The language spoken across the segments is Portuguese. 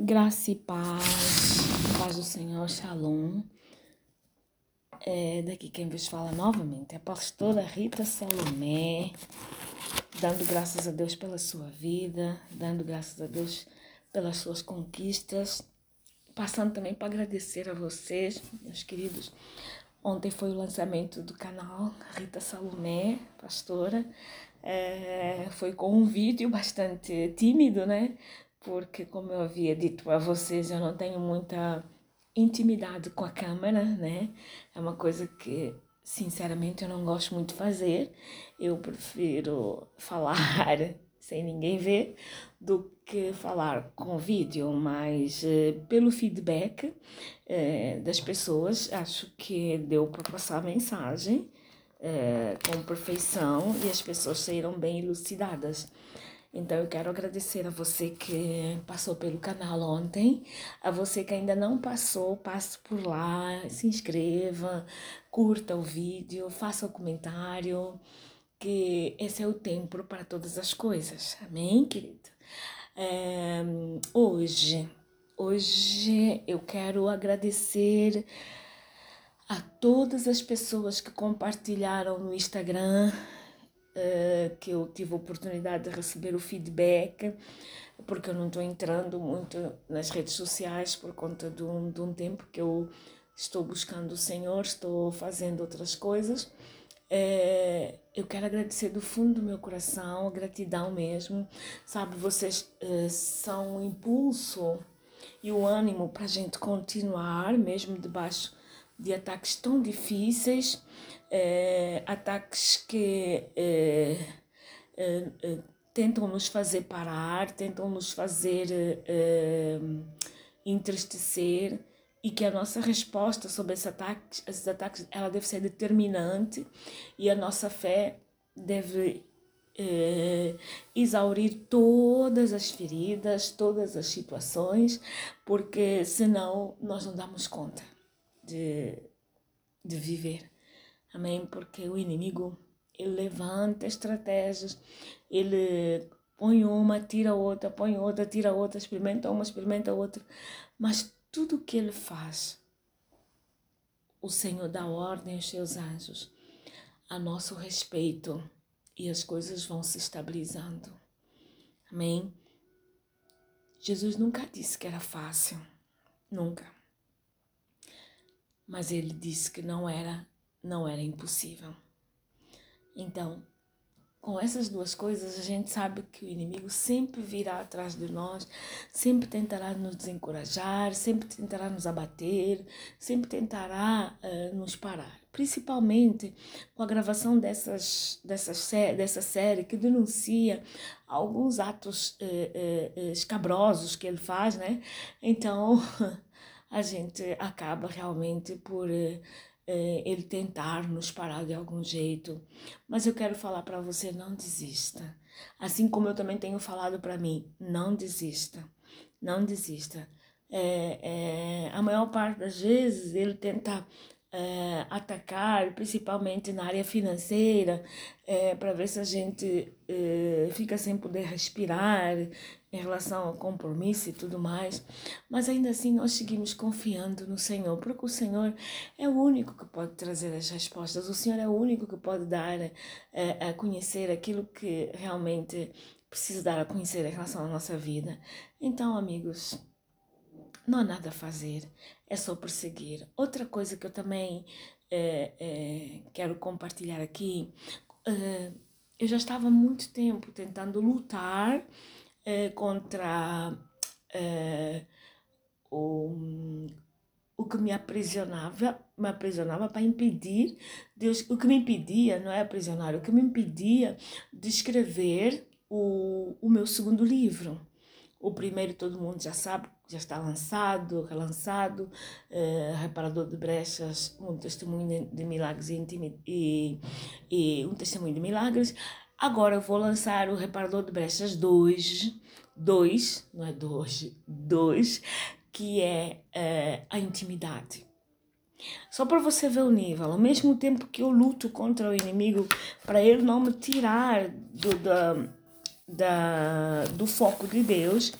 Graça e paz, paz do Senhor, Shalom. É, daqui quem vos fala novamente é a pastora Rita Salomé, dando graças a Deus pela sua vida, dando graças a Deus pelas suas conquistas, passando também para agradecer a vocês, meus queridos. Ontem foi o lançamento do canal Rita Salomé, pastora. É, foi com um vídeo bastante tímido, né? Porque, como eu havia dito a vocês, eu não tenho muita intimidade com a câmera, né? É uma coisa que, sinceramente, eu não gosto muito de fazer. Eu prefiro falar sem ninguém ver do que falar com vídeo, mas uh, pelo feedback uh, das pessoas, acho que deu para passar a mensagem uh, com perfeição e as pessoas saíram bem elucidadas. Então eu quero agradecer a você que passou pelo canal ontem, a você que ainda não passou, passe por lá, se inscreva, curta o vídeo, faça o comentário, que esse é o tempo para todas as coisas. Amém, querido? É, hoje, hoje eu quero agradecer a todas as pessoas que compartilharam no Instagram uh, que eu tive a oportunidade de receber o feedback, porque eu não estou entrando muito nas redes sociais por conta de um, de um tempo que eu estou buscando o Senhor, estou fazendo outras coisas. É, eu quero agradecer do fundo do meu coração, gratidão mesmo. Sabe, vocês é, são o impulso e o ânimo para a gente continuar, mesmo debaixo de ataques tão difíceis, é, ataques que é, é, tentam nos fazer parar, tentam nos fazer entristecer e que a nossa resposta sobre esses ataques, esses ataques ela deve ser determinante e a nossa fé deve exaurir todas as feridas, todas as situações, porque senão nós não damos conta de, de viver. Amém? Porque o inimigo, ele levanta estratégias, ele põe uma, tira outra, põe outra, tira outra, experimenta uma, experimenta outra. Mas tudo que ele faz, o Senhor dá ordem aos seus anjos a nosso respeito e as coisas vão se estabilizando. Amém? Jesus nunca disse que era fácil, nunca. Mas ele disse que não era não era impossível. Então, com essas duas coisas, a gente sabe que o inimigo sempre virá atrás de nós, sempre tentará nos desencorajar, sempre tentará nos abater, sempre tentará uh, nos parar. Principalmente com a gravação dessas, dessas, dessa série que denuncia alguns atos uh, uh, escabrosos que ele faz, né? Então, a gente acaba realmente por é, ele tentar nos parar de algum jeito. Mas eu quero falar para você: não desista. Assim como eu também tenho falado para mim: não desista. Não desista. É, é, a maior parte das vezes ele tenta é, atacar, principalmente na área financeira, é, para ver se a gente é, fica sem poder respirar em relação ao compromisso e tudo mais. Mas ainda assim nós seguimos confiando no Senhor, porque o Senhor é o único que pode trazer as respostas, o Senhor é o único que pode dar a conhecer aquilo que realmente precisa dar a conhecer em relação à nossa vida. Então, amigos, não há nada a fazer, é só prosseguir. Outra coisa que eu também é, é, quero compartilhar aqui, é, eu já estava há muito tempo tentando lutar contra o, o que me aprisionava, me aprisionava para impedir, Deus, o que me impedia, não é aprisionar, o que me impedia de escrever o, o meu segundo livro. O primeiro todo mundo já sabe, já está lançado, relançado, é, Reparador de Brechas, um testemunho de milagres e, e, e, um testemunho de milagres. Agora eu vou lançar o Reparador de Brechas 2, 2, não é 2, 2, que é, é a intimidade. Só para você ver o nível, ao mesmo tempo que eu luto contra o inimigo, para ele não me tirar do, da, da, do foco de Deus,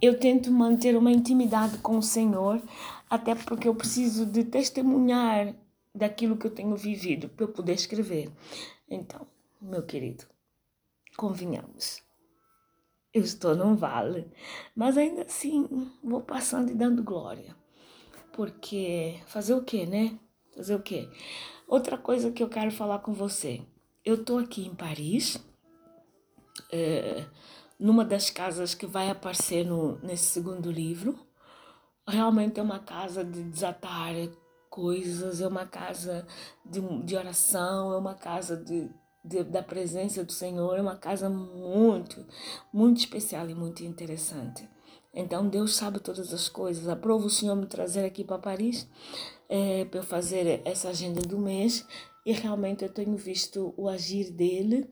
eu tento manter uma intimidade com o Senhor, até porque eu preciso de testemunhar daquilo que eu tenho vivido para eu poder escrever. Então, meu querido, convenhamos. Eu estou num vale, mas ainda assim vou passando e dando glória. Porque fazer o quê, né? Fazer o quê? Outra coisa que eu quero falar com você. Eu estou aqui em Paris, é, numa das casas que vai aparecer no, nesse segundo livro. Realmente é uma casa de desatar coisas, é uma casa de, de oração, é uma casa de, de, da presença do Senhor, é uma casa muito, muito especial e muito interessante. Então Deus sabe todas as coisas. Aprova o Senhor me trazer aqui para Paris é, para eu fazer essa agenda do mês e realmente eu tenho visto o agir dele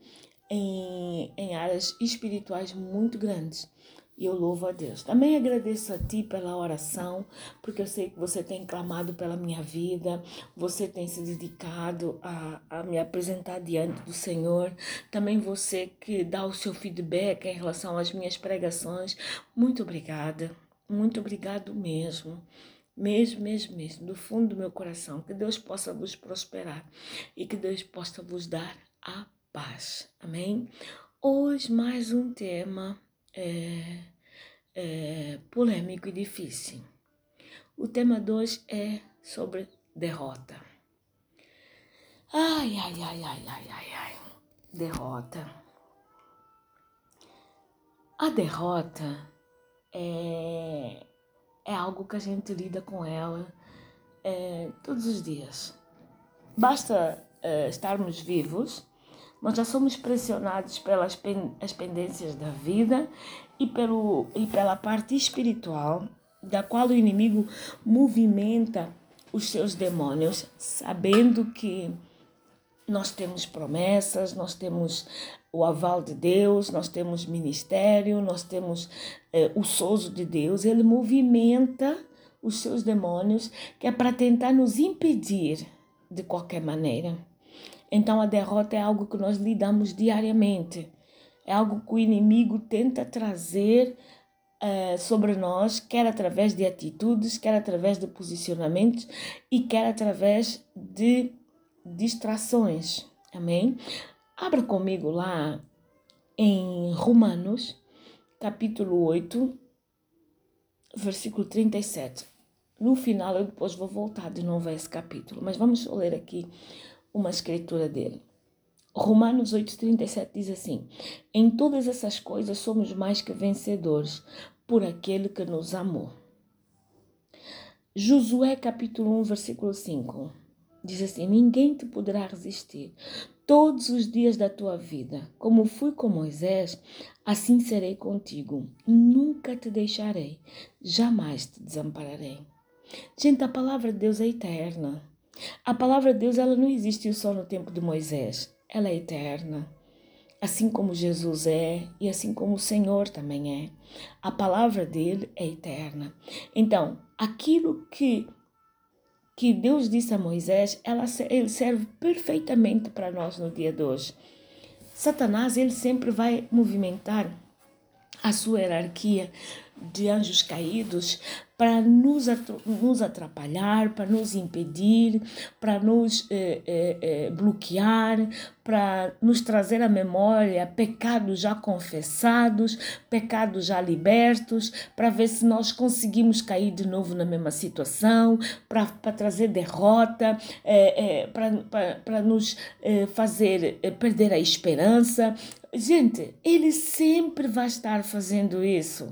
em, em áreas espirituais muito grandes. E eu louvo a Deus. Também agradeço a ti pela oração, porque eu sei que você tem clamado pela minha vida, você tem se dedicado a, a me apresentar diante do Senhor. Também você que dá o seu feedback em relação às minhas pregações. Muito obrigada. Muito obrigado mesmo mesmo, mesmo, mesmo, do fundo do meu coração, que Deus possa vos prosperar e que Deus possa vos dar a paz. Amém? Hoje, mais um tema é, é, polêmico e difícil. O tema 2 é sobre derrota. Ai, ai, ai, ai, ai, ai, ai. Derrota. A derrota é, é algo que a gente lida com ela é, todos os dias. Basta é, estarmos vivos nós já somos pressionados pelas pen, as pendências da vida e, pelo, e pela parte espiritual, da qual o inimigo movimenta os seus demônios, sabendo que nós temos promessas, nós temos o aval de Deus, nós temos ministério, nós temos eh, o sozo de Deus. Ele movimenta os seus demônios, que é para tentar nos impedir de qualquer maneira. Então a derrota é algo que nós lidamos diariamente. É algo que o inimigo tenta trazer uh, sobre nós, quer através de atitudes, quer através de posicionamentos e quer através de distrações. Amém? Abra comigo lá em Romanos, capítulo 8, versículo 37. No final, eu depois vou voltar de novo a esse capítulo, mas vamos ler aqui uma escritura dele. Romanos 8,37 diz assim: Em todas essas coisas somos mais que vencedores por aquele que nos amou. Josué capítulo 1, versículo 5 diz assim: Ninguém te poderá resistir todos os dias da tua vida. Como fui com Moisés, assim serei contigo. Nunca te deixarei, jamais te desampararei. Gente, a palavra de Deus é eterna. A palavra de Deus ela não existiu só no tempo de Moisés, ela é eterna. Assim como Jesus é e assim como o Senhor também é. A palavra dele é eterna. Então, aquilo que que Deus disse a Moisés, ela, ele serve perfeitamente para nós no dia de hoje. Satanás, ele sempre vai movimentar a sua hierarquia de anjos caídos para nos, atrapalhar, para nos impedir, para nos eh, eh, eh, bloquear, para nos trazer à memória pecados já confessados, pecados já libertos, para ver se nós conseguimos cair de novo na mesma situação, para trazer derrota, eh, eh, para nos eh, fazer perder a esperança. Gente, ele sempre vai estar fazendo isso.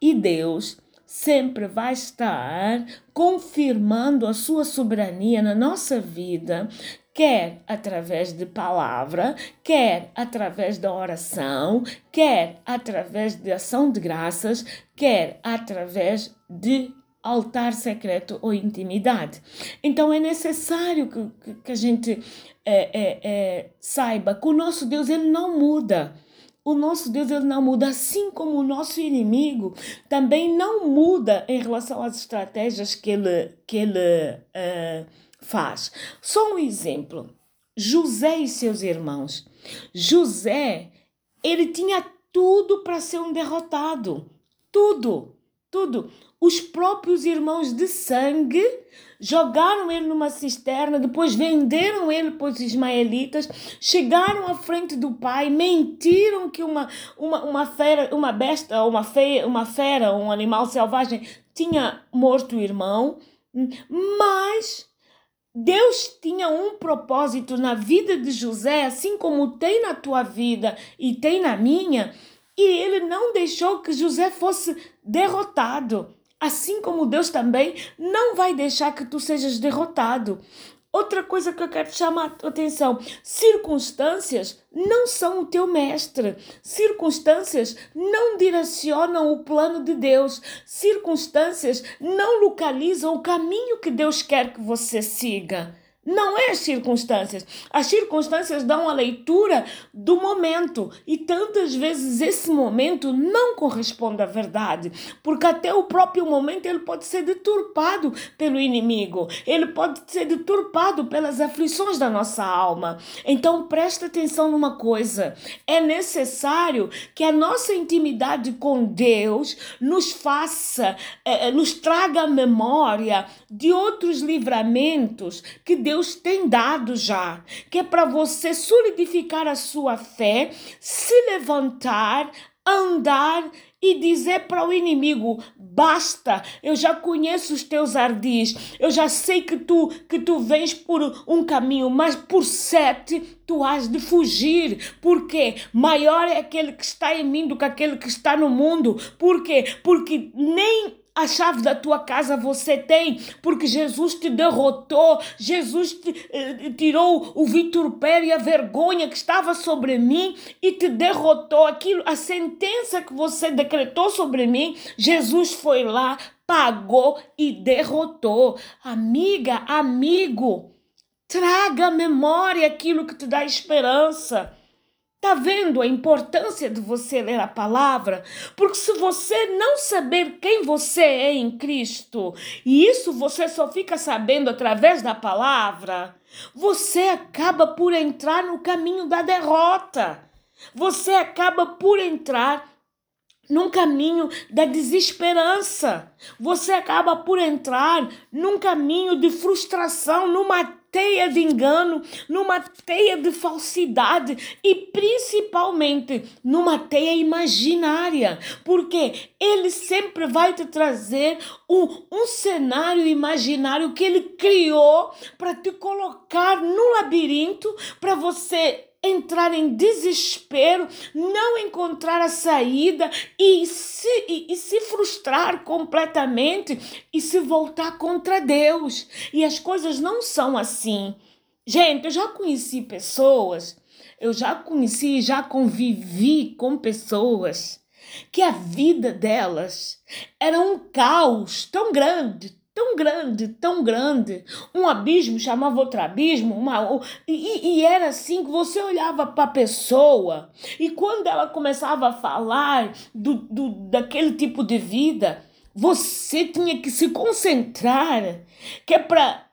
E Deus sempre vai estar confirmando a sua soberania na nossa vida, quer através de palavra, quer através da oração, quer através de ação de graças, quer através de altar secreto ou intimidade. Então é necessário que, que a gente é, é, é, saiba que o nosso Deus ele não muda. O nosso Deus ele não muda, assim como o nosso inimigo também não muda em relação às estratégias que ele, que ele uh, faz. Só um exemplo: José e seus irmãos. José, ele tinha tudo para ser um derrotado. tudo, tudo. Os próprios irmãos de sangue jogaram ele numa cisterna, depois venderam ele para os ismaelitas, chegaram à frente do pai, mentiram que uma, uma, uma fera, uma besta, uma, feia, uma fera, um animal selvagem tinha morto o irmão, mas Deus tinha um propósito na vida de José, assim como tem na tua vida e tem na minha, e ele não deixou que José fosse derrotado. Assim como Deus também não vai deixar que tu sejas derrotado. Outra coisa que eu quero chamar a atenção: circunstâncias não são o teu mestre. Circunstâncias não direcionam o plano de Deus. Circunstâncias não localizam o caminho que Deus quer que você siga. Não é as circunstâncias. As circunstâncias dão a leitura do momento e tantas vezes esse momento não corresponde à verdade, porque até o próprio momento ele pode ser deturpado pelo inimigo, ele pode ser deturpado pelas aflições da nossa alma. Então presta atenção numa coisa: é necessário que a nossa intimidade com Deus nos faça, eh, nos traga a memória de outros livramentos que Deus Deus tem dado já, que é para você solidificar a sua fé, se levantar, andar e dizer para o inimigo: basta, eu já conheço os teus ardis, eu já sei que tu que tu vens por um caminho, mas por sete tu has de fugir, porque maior é aquele que está em mim do que aquele que está no mundo. Por quê? Porque nem a chave da tua casa você tem, porque Jesus te derrotou, Jesus te eh, tirou o vitupério e a vergonha que estava sobre mim e te derrotou. Aquilo, a sentença que você decretou sobre mim, Jesus foi lá, pagou e derrotou. Amiga, amigo, traga à memória aquilo que te dá esperança. Tá vendo a importância de você ler a palavra? Porque se você não saber quem você é em Cristo, e isso você só fica sabendo através da palavra, você acaba por entrar no caminho da derrota. Você acaba por entrar num caminho da desesperança. Você acaba por entrar num caminho de frustração, numa teia de engano, numa teia de falsidade e principalmente numa teia imaginária, porque ele sempre vai te trazer um, um cenário imaginário que ele criou para te colocar no labirinto, para você entrar em desespero, não encontrar a saída e se, e, e, se frustrar completamente e se voltar contra Deus. E as coisas não são assim. Gente, eu já conheci pessoas, eu já conheci, já convivi com pessoas que a vida delas era um caos tão grande, tão grande, tão grande. Um abismo chamava outro abismo, uma, e, e era assim que você olhava para a pessoa e quando ela começava a falar do, do, daquele tipo de vida, você tinha que se concentrar, que é para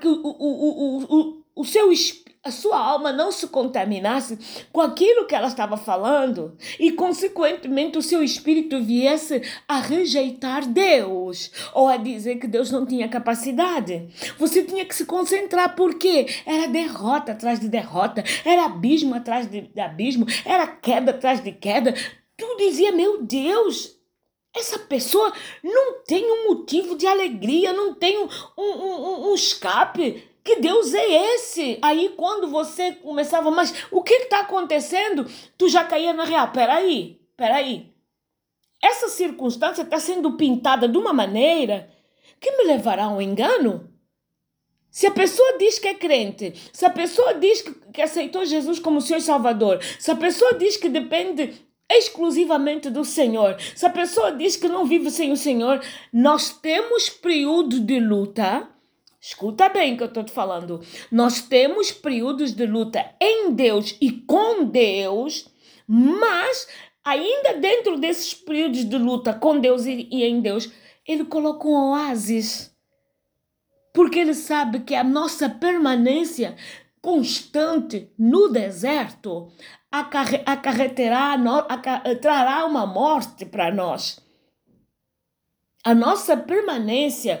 que o, o, o, o, o seu espírito a sua alma não se contaminasse com aquilo que ela estava falando e, consequentemente, o seu espírito viesse a rejeitar Deus ou a dizer que Deus não tinha capacidade. Você tinha que se concentrar porque era derrota atrás de derrota, era abismo atrás de, abismo, era queda atrás de queda. Tu dizia, meu Deus, essa pessoa não tem um motivo de alegria, não tem um, um, um, um escape. Que Deus é esse? Aí quando você começava, mas o que está acontecendo? Tu já caía na real. Peraí, peraí. Essa circunstância está sendo pintada de uma maneira que me levará ao engano? Se a pessoa diz que é crente, se a pessoa diz que, que aceitou Jesus como seu Salvador, se a pessoa diz que depende exclusivamente do Senhor, se a pessoa diz que não vive sem o Senhor, nós temos período de luta Escuta bem que eu estou te falando. Nós temos períodos de luta em Deus e com Deus, mas ainda dentro desses períodos de luta com Deus e, e em Deus, Ele coloca um oásis. Porque Ele sabe que a nossa permanência constante no deserto, acarreterá, trará uma morte para nós. A nossa permanência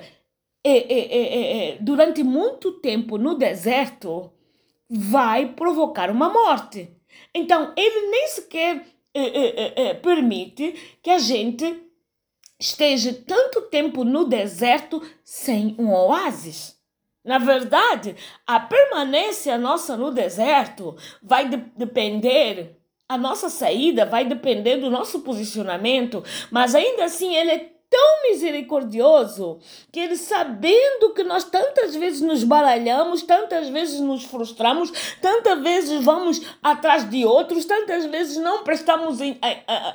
é, é, é, durante muito tempo no deserto vai provocar uma morte. Então, ele nem sequer permite que a gente esteja tanto tempo no deserto sem um oásis. Na verdade, a permanência nossa no deserto vai de depender, a nossa saída vai depender do nosso posicionamento, mas ainda assim ele é tão misericordioso que ele, sabendo que nós tantas vezes nos baralhamos, tantas vezes nos frustramos, tantas vezes vamos atrás de outros, tantas vezes não prestamos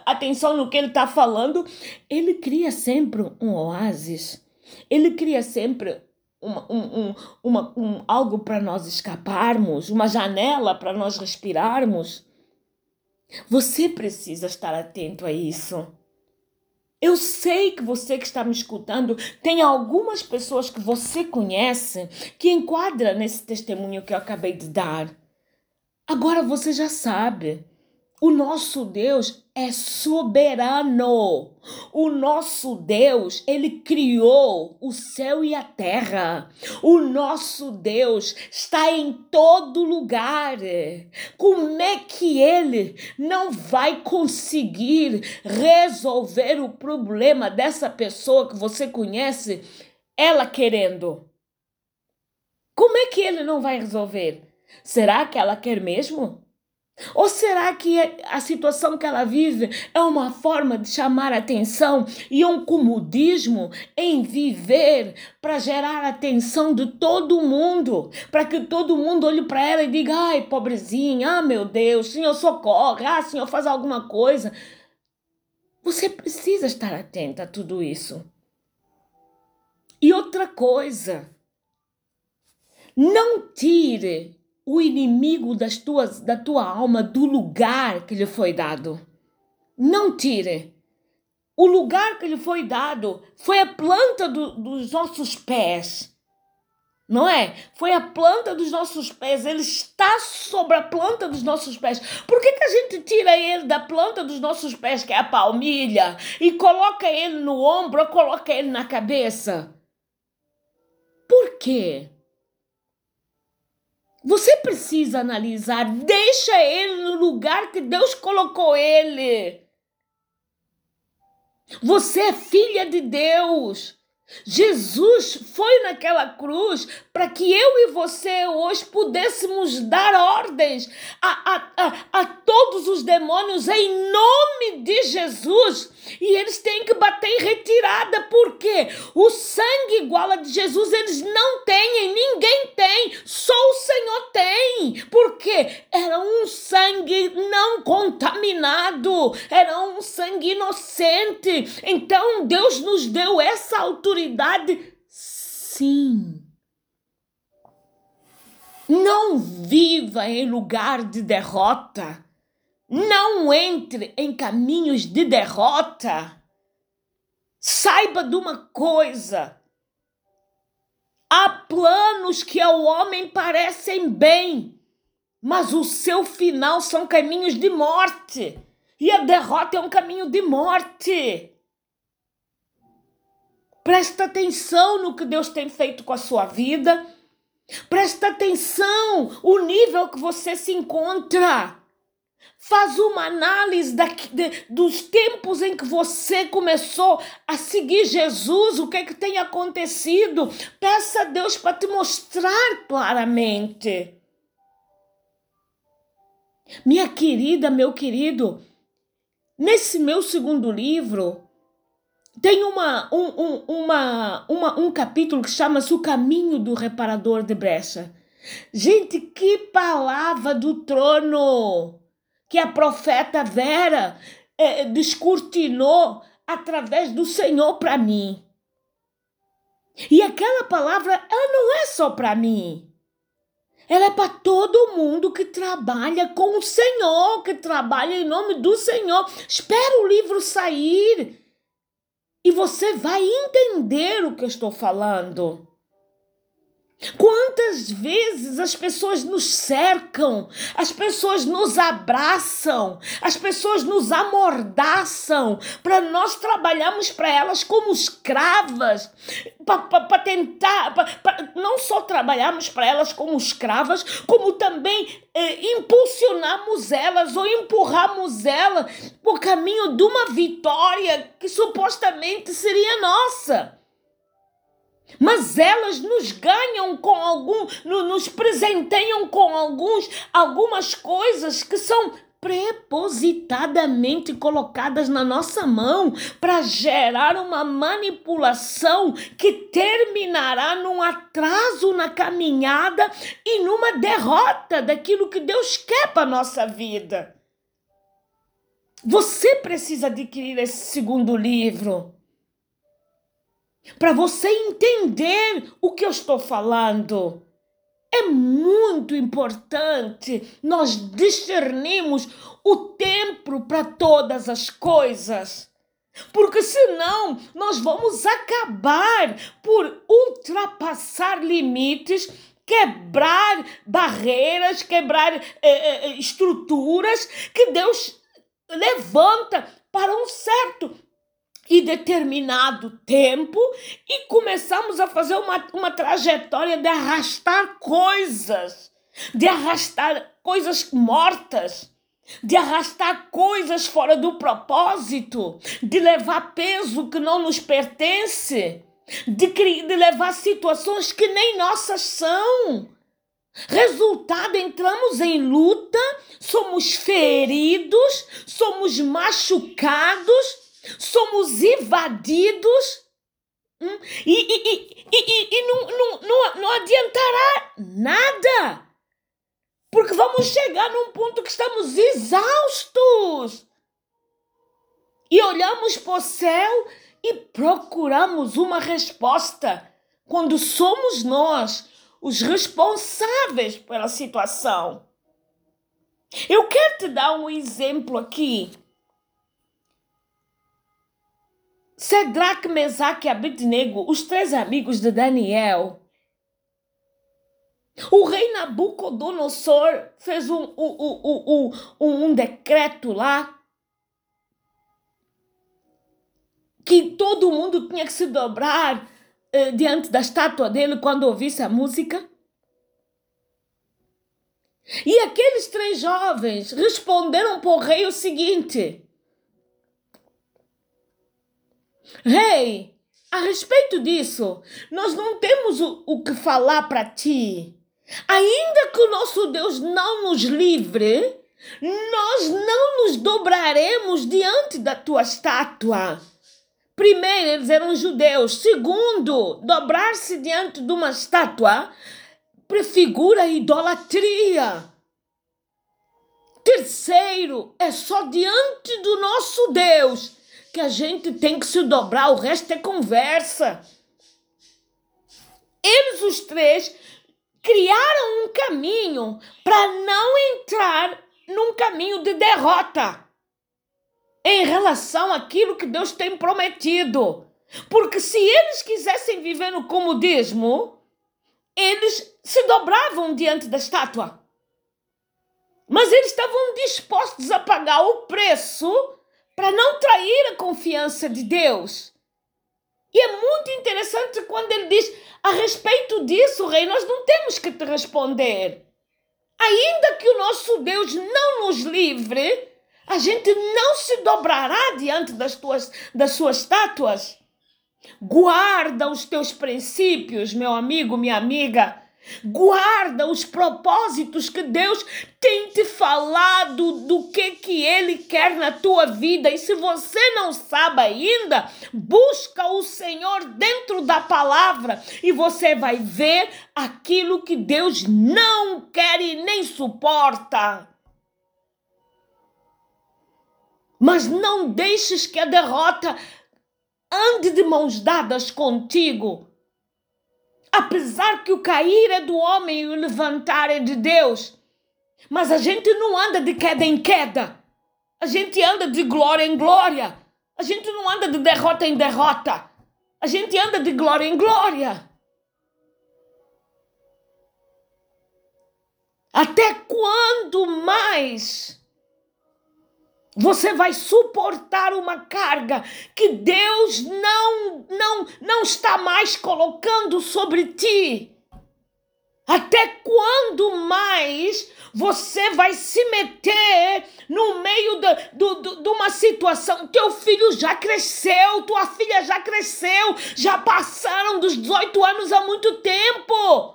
atenção no que ele está falando, ele cria sempre um oásis. Ele cria sempre uma, um, um, uma, um, algo para nós escaparmos, uma janela para nós respirarmos. Você precisa estar atento a isso. Eu sei que você que está me escutando tem algumas pessoas que você conhece que enquadra nesse testemunho que eu acabei de dar. Agora você já sabe. O nosso Deus é soberano. O nosso Deus, ele criou o céu e a terra. O nosso Deus está em todo lugar. Como é que ele não vai conseguir resolver o problema dessa pessoa que você conhece, ela querendo? Como é que ele não vai resolver? Será que ela quer mesmo? Ou será que a situação que ela vive é uma forma de chamar atenção e um comodismo em viver para gerar atenção de todo mundo? Para que todo mundo olhe para ela e diga: ai, pobrezinha, ah, meu Deus, Senhor, socorre, ah, Senhor, faz alguma coisa. Você precisa estar atenta a tudo isso. E outra coisa, não tire o inimigo das tuas, da tua alma do lugar que lhe foi dado. Não tire. O lugar que lhe foi dado foi a planta do, dos nossos pés. Não é? Foi a planta dos nossos pés. Ele está sobre a planta dos nossos pés. Por que, que a gente tira ele da planta dos nossos pés, que é a palmilha, e coloca ele no ombro ou coloca ele na cabeça? Por quê? Você precisa analisar, deixa ele no lugar que Deus colocou ele. Você é filha de Deus. Jesus foi naquela cruz para que eu e você hoje pudéssemos dar ordens a, a, a, a, todos os demônios em nome de Jesus. E eles têm que bater em retirada, porque o sangue igual a de Jesus eles não têm, ninguém tem, só o Senhor tem. Porque era um sangue não contaminado, era um sangue inocente. Então Deus nos deu essa autoridade, sim não viva em lugar de derrota. Não entre em caminhos de derrota. Saiba de uma coisa: há planos que ao homem parecem bem, mas o seu final são caminhos de morte. E a derrota é um caminho de morte. Presta atenção no que Deus tem feito com a sua vida Presta atenção o nível que você se encontra. Faz uma análise da, de, dos tempos em que você começou a seguir Jesus, o que é que tem acontecido. Peça a Deus para te mostrar claramente. Minha querida, meu querido, nesse meu segundo livro, tem uma, um, um, uma, uma, um capítulo que chama-se O Caminho do Reparador de Brecha. Gente, que palavra do trono que a profeta Vera é, descortinou através do Senhor para mim. E aquela palavra, ela não é só para mim. Ela é para todo mundo que trabalha com o Senhor, que trabalha em nome do Senhor. Espera o livro sair e você vai entender o que eu estou falando. Quantas vezes as pessoas nos cercam, as pessoas nos abraçam, as pessoas nos amordaçam para nós trabalharmos para elas como escravas, para tentar, pra, pra, não só trabalharmos para elas como escravas, como também eh, impulsionarmos elas ou empurrarmos elas por caminho de uma vitória que supostamente seria nossa mas elas nos ganham com algum, nos presenteiam com alguns, algumas coisas que são prepositadamente colocadas na nossa mão para gerar uma manipulação que terminará num atraso na caminhada e numa derrota daquilo que Deus quer para nossa vida. Você precisa adquirir esse segundo livro para você entender o que eu estou falando. É muito importante nós discernirmos o tempo para todas as coisas. Porque senão nós vamos acabar por ultrapassar limites, quebrar barreiras, quebrar eh, eh, eh estruturas que Deus levanta para um certo e determinado tempo e começamos a fazer uma, uma trajetória de arrastar coisas, de arrastar coisas mortas, de arrastar coisas fora do propósito, de levar peso que não nos pertence, de, de levar situações que nem nossas são. Resultado, entramos em luta, somos feridos, somos machucados somos invadidos hum, e, e, e, e, não, não, não, não adiantará nada. Porque vamos chegar num ponto que estamos exaustos. E olhamos para o céu e procuramos uma resposta quando somos nós os responsáveis pela situação. Eu quero te dar um exemplo aqui Sedraque, Mesaque e Abednego, os três amigos de Daniel. O rei Nabucodonosor fez um, um, um, um, decreto lá que todo mundo tinha que se dobrar eh, diante da estátua dele quando ouvisse a música. E aqueles três jovens responderam para o rei o seguinte: Rei, a respeito disso, nós não temos o, o que falar para ti. Ainda que o nosso Deus não nos livre, nós não nos dobraremos diante da tua estátua. Primeiro, eles eram judeus. Segundo, dobrar-se diante de uma estátua prefigura idolatria. Terceiro, é só diante do nosso Deus que a gente tem que se dobrar, o resto é conversa. Eles, os três, criaram um caminho para não entrar num caminho de derrota em relação àquilo que Deus tem prometido. Porque se eles quisessem viver no comodismo, eles se dobravam diante da estátua. Mas eles estavam dispostos a pagar o preço para não trair a confiança de Deus. E é muito interessante quando ele diz: a respeito disso, rei, nós não temos que te responder. Ainda que o nosso Deus não nos livre, a gente não se dobrará diante das, tuas, das suas estátuas. Guarda os teus princípios, meu amigo, minha amiga. Guarda os propósitos que Deus tem te falado do que que ele quer na tua vida. E se você não sabe ainda, busca o Senhor dentro da palavra e você vai ver aquilo que Deus não quer e nem suporta. Mas não deixes que a derrota ande de mãos dadas contigo Apesar que o cair é do homem e o levantar é de Deus. Mas a gente não anda de queda em queda. A gente anda de glória em glória. A gente não anda de derrota em derrota. A gente anda de glória em glória. Até quando mais você vai suportar uma carga que Deus não não não está mais colocando sobre ti? Até quando mais você vai se meter no meio de, uma situação? Teu filho já cresceu, tua filha já cresceu, já passaram dos 18 anos há muito tempo.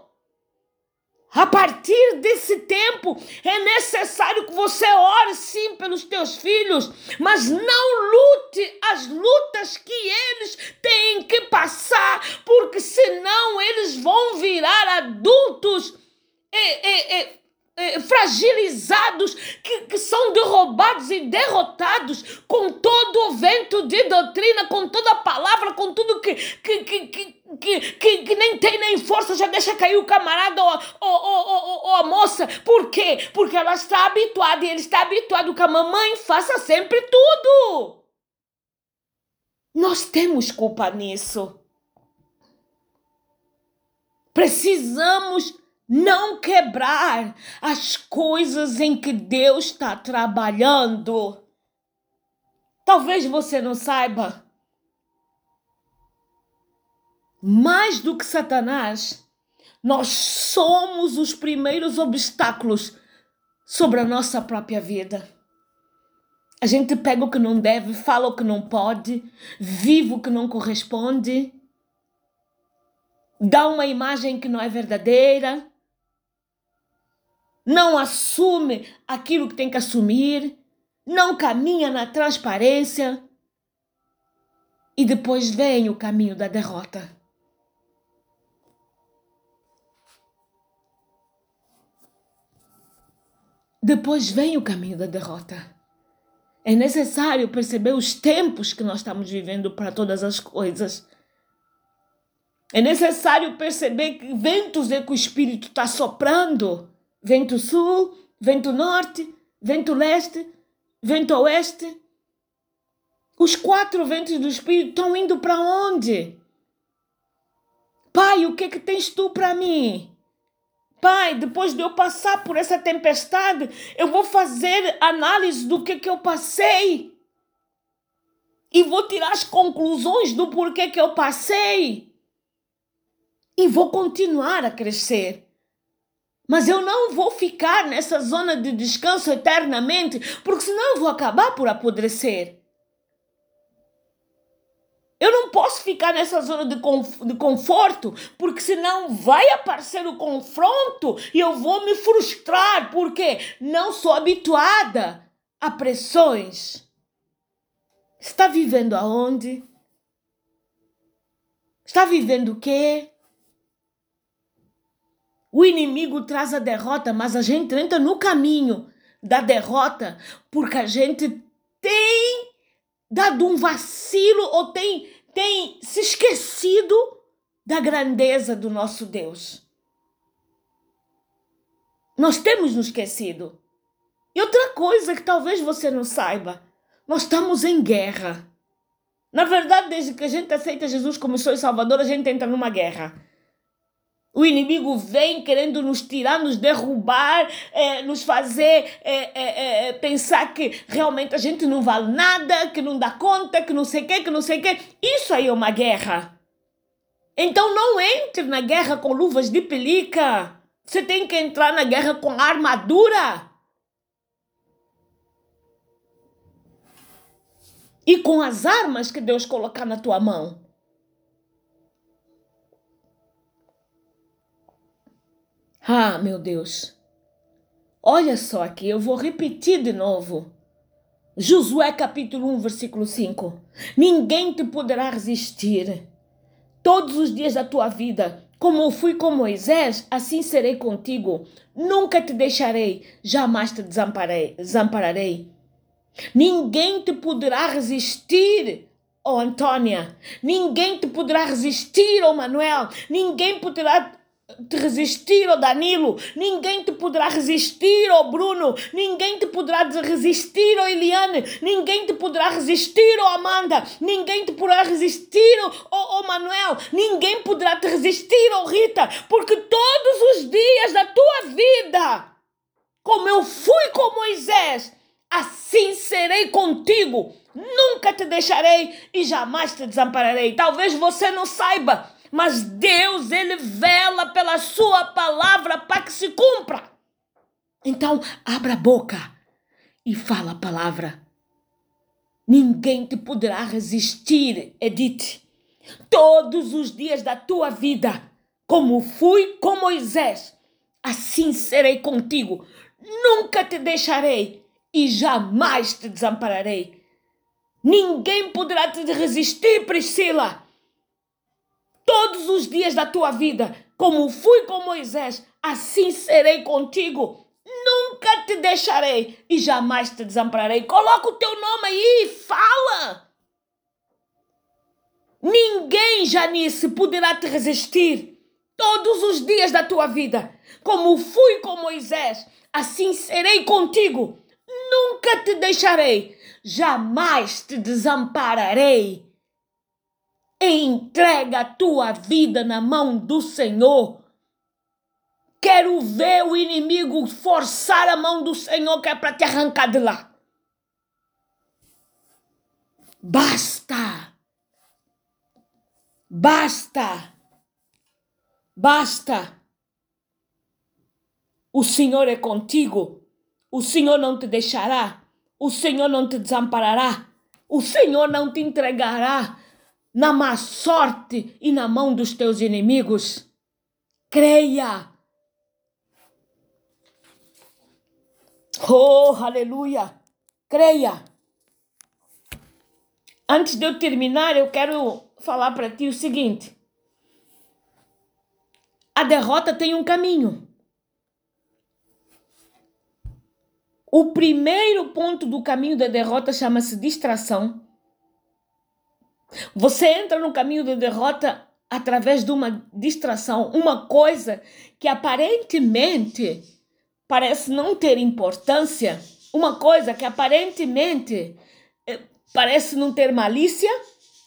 A partir desse tempo, é necessário que você ore sim pelos teus filhos, mas não lute as lutas que eles têm que passar, porque senão eles vão virar adultos. Fragilizados, que, que são derrubados e derrotados com todo o vento de doutrina, com toda a palavra, com tudo que, que, que, que, que, que, que nem tem nem força, já deixa cair o camarada ou, ou, ou, ou, a moça. Por quê? Porque ela está habituada e ele está habituado que a mamãe faça sempre tudo. Nós temos culpa nisso. Precisamos não quebrar as coisas em que Deus está trabalhando. Talvez você não saiba. Mais do que Satanás, nós somos os primeiros obstáculos sobre a nossa própria vida. A gente pega o que não deve, fala o que não pode, vive o que não corresponde, dá uma imagem que não é verdadeira não assume aquilo que tem que assumir, não caminha na transparência e depois vem o caminho da derrota. Depois vem o caminho da derrota. É necessário perceber os tempos que nós estamos vivendo para todas as coisas. É necessário perceber que ventos é que o Espírito está soprando vento sul, vento norte, vento leste, vento oeste. Os quatro ventos do Espírito estão indo para onde? Pai, o que é que tens tu para mim? Pai, depois de eu passar por essa tempestade, eu vou fazer análise do que, que eu passei. E vou tirar as conclusões do porquê que eu passei. E vou continuar a crescer. Mas eu não vou ficar nessa zona de descanso eternamente, porque senão eu vou acabar por apodrecer. Não posso ficar nessa zona de, de conforto, porque senão vai aparecer o confronto e eu vou me frustrar, porque não sou habituada a pressões. Está vivendo aonde? Está vivendo o quê? O inimigo traz a derrota, mas a gente entra no caminho da derrota porque a gente tem dado um vacilo ou tem, tem se esquecido da grandeza do nosso Deus. Nós temos nos esquecido. E outra coisa que talvez você não saiba, nós estamos em guerra. Na verdade, desde que a gente aceita Jesus como seu Salvador, a gente entra numa guerra. O inimigo vem querendo nos tirar, nos derrubar, é, nos fazer é, é, pensar que realmente a gente não vale nada, que não dá conta, que não sei o que, que não sei o que. Isso aí é uma guerra. Então não entre na guerra com luvas de pelica. Você tem que entrar na guerra com armadura. E com as armas que Deus colocar na tua mão. Ah, meu Deus. Olha só aqui, eu vou repetir de novo. Josué capítulo 1, versículo 5. Ninguém te poderá resistir. Todos os dias da tua vida, como fui com Moisés, assim serei contigo. Nunca te deixarei, jamais te desampararei. Ninguém te poderá resistir, oh Antônia. Ninguém te poderá resistir, oh Manuel. Ninguém poderá te resistir, oh Danilo, ninguém te poderá resistir, oh Bruno, ninguém te poderá resistir, oh Eliane, ninguém te poderá resistir, oh Amanda, ninguém te poderá resistir, oh, oh Manuel, ninguém poderá te resistir, oh Rita, porque todos os dias da tua vida como eu fui com Moisés, assim serei contigo. Nunca te deixarei e jamais te desampararei. Talvez você não saiba, mas Deus, ele vela pela sua palavra para que se cumpra. Então, abra a boca e fala a palavra. Ninguém te poderá resistir, Edith. Todos os dias da tua vida, como fui com Moisés, assim serei contigo. Nunca te deixarei e jamais te desampararei. Ninguém poderá te resistir, Priscila. Todos os dias da tua vida, como fui com Moisés, assim serei contigo. Nunca te deixarei e jamais te desampararei. Coloca o teu nome aí e fala. Ninguém, Janice, poderá te resistir todos os dias da tua vida. Como fui com Moisés, assim serei contigo. Nunca te deixarei, jamais te desampararei. Entrega a tua vida na mão do Senhor. Quero ver o inimigo forçar a mão do Senhor que é para te arrancar de lá. Basta! Basta! Basta! O Senhor é contigo. O Senhor não te deixará. O Senhor não te desamparará. O Senhor não te entregará na má sorte e na mão dos teus inimigos. Creia. Oh, aleluia! Creia! Antes de eu terminar, eu quero falar para ti o seguinte: a derrota tem um caminho. O primeiro ponto do caminho da derrota chama-se distração. Você entra no caminho da derrota através de uma distração, uma coisa que aparentemente parece não ter importância, uma coisa que aparentemente eh, parece não ter malícia,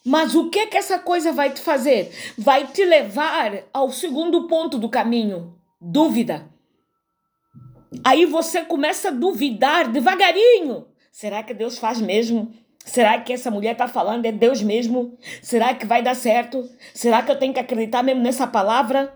mas o que que essa coisa vai te fazer? Vai te levar ao segundo ponto do caminho, dúvida. Aí você começa a duvidar devagarinho. Será que Deus faz mesmo? Será que essa mulher está falando é Deus mesmo? Será que vai dar certo? Será que eu tenho que acreditar mesmo nessa palavra?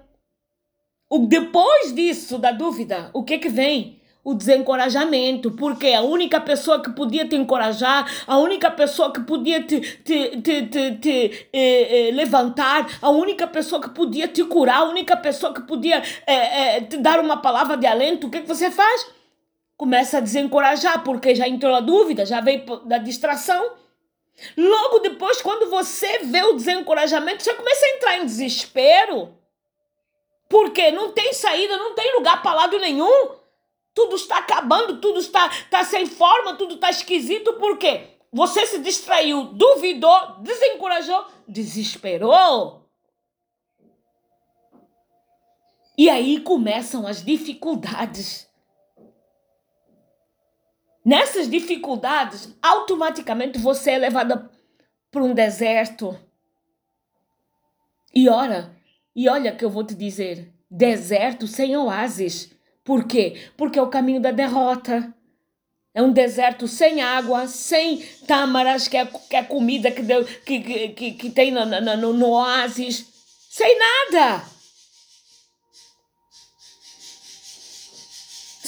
O, depois disso, da dúvida, o que que vem? O desencorajamento, porque a única pessoa que podia te encorajar, a única pessoa que podia te, te, te, te, te eh, eh, levantar, a única pessoa que podia te curar, a única pessoa que podia eh, te dar uma palavra de alento, o que, que você faz? Começa a desencorajar, porque já entrou a dúvida, já veio da distração. Logo depois, quando você vê o desencorajamento, você começa a entrar em desespero. Porque não tem saída, não tem lugar para lado nenhum. Tudo está acabando, tudo está, está sem forma, tudo está esquisito. Por quê? Você se distraiu, duvidou, desencorajou, desesperou. E aí começam as dificuldades. Nessas dificuldades, automaticamente você é levada para um deserto. E ora, e olha que eu vou te dizer: deserto sem oásis. Por quê? Porque é o caminho da derrota. É um deserto sem água, sem tâmaras, que é, que é comida que, deu, que, que, que, tem no, no, no oásis. Sem nada.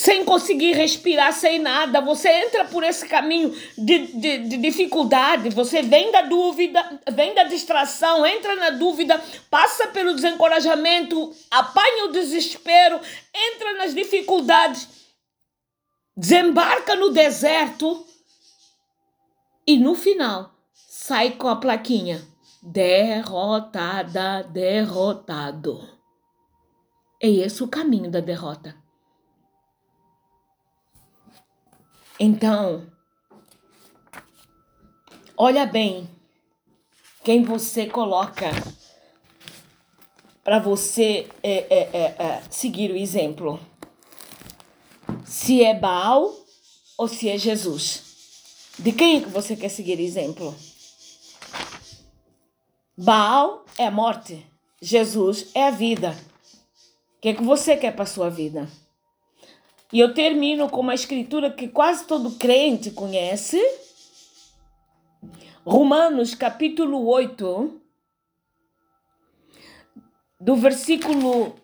Sem conseguir respirar, sem nada. Você entra por esse caminho de, de, de, dificuldade, você vem da dúvida, vem da distração, entra na dúvida, passa pelo desencorajamento, apanha o desespero, entra nas dificuldades, desembarca no deserto e no final sai com a plaquinha derrotada, derrotado. É esse o caminho da derrota. Então, olha bem quem você coloca para você é, é, é, é, seguir o exemplo. Se é Baal ou se é Jesus. De quem é que você quer seguir exemplo? Baal é a morte, Jesus é a vida. O que é que você quer para sua vida? E eu termino com uma escritura que quase todo crente conhece. Romanos capítulo 8, do versículo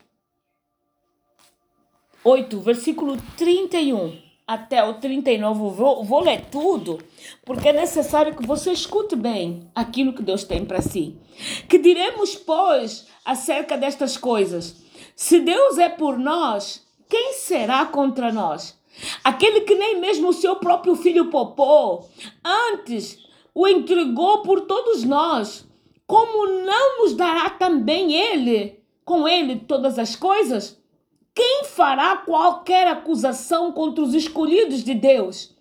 8, versículo 31 até o 39, vou, vou ler tudo, porque é necessário que você escute bem aquilo que Deus tem para si. Que diremos, pois, acerca destas coisas? Se Deus é por nós, quem será contra nós? Aquele que nem mesmo o seu próprio filho popou, antes o entregou por todos nós, como não nos dará também ele, com ele, todas as coisas? Quem fará qualquer acusação contra os escolhidos de Deus?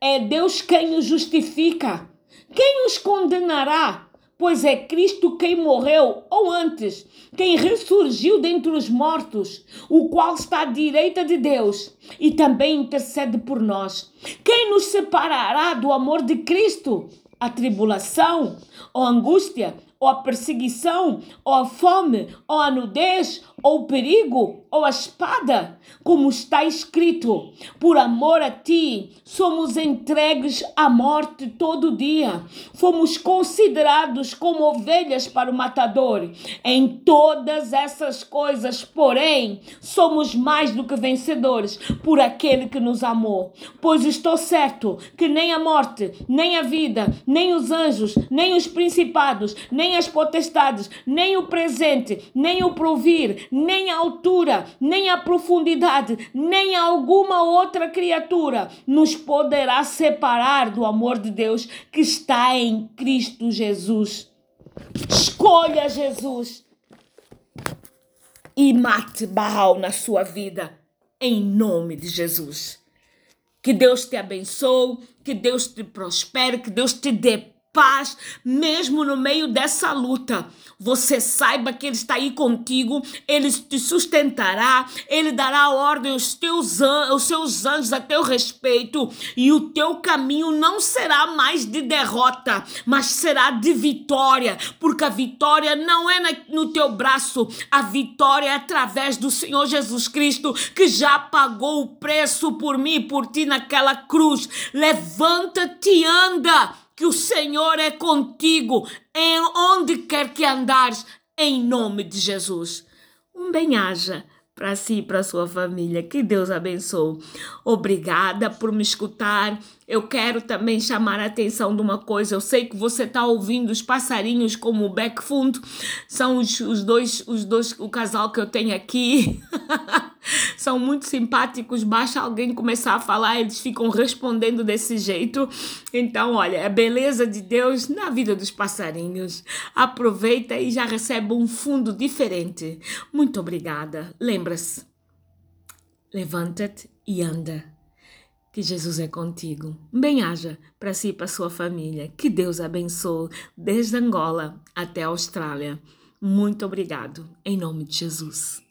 É Deus quem os justifica. Quem os condenará? Pois é Cristo quem morreu, ou antes, quem ressurgiu dentre os mortos, o qual está à direita de Deus e também intercede por nós. Quem nos separará do amor de Cristo? A tribulação, ou angústia, ou a perseguição, ou a fome, ou a nudez, ou o perigo, ou a espada, como está escrito: por amor a ti, somos entregues à morte todo dia, fomos considerados como ovelhas para o matador. Em todas essas coisas, porém, somos mais do que vencedores por aquele que nos amou. Pois estou certo que nem a morte, nem a vida, nem os anjos, nem os principados, nem as potestades, nem o presente, nem o provir, nem a altura, nem a profundidade, nem alguma outra criatura nos poderá separar do amor de Deus que está em Cristo Jesus. Escolha Jesus e mate Baal na sua vida, em nome de Jesus. Que Deus te abençoe, que Deus te prospere, que Deus te dê paz, mesmo no meio dessa luta. Você saiba que Ele está aí contigo, Ele te sustentará, Ele dará ordem aos, teus, aos seus anjos a teu respeito, e o teu caminho não será mais de derrota, mas será de vitória, porque a vitória não é no teu braço, a vitória é através do Senhor Jesus Cristo, que já pagou o preço por mim e por ti naquela cruz. Levanta-te e anda que o Senhor é contigo em onde quer que andares, em nome de Jesus. Um bem-aja para si e para sua família. Que Deus abençoe. Obrigada por me escutar. Eu quero também chamar a atenção de uma coisa. Eu sei que você está ouvindo os passarinhos como o back fundo. São os, os dois, os dois, o casal que eu tenho aqui. São muito simpáticos. Basta alguém começar a falar, eles ficam respondendo desse jeito. Então, olha, é beleza de Deus na vida dos passarinhos. Aproveita e já recebe um fundo diferente. Muito obrigada. Lembra-se. Levanta-te e anda. Que Jesus é contigo. Bem-haja para si e para sua família. Que Deus abençoe desde Angola até a Austrália. Muito obrigado. Em nome de Jesus.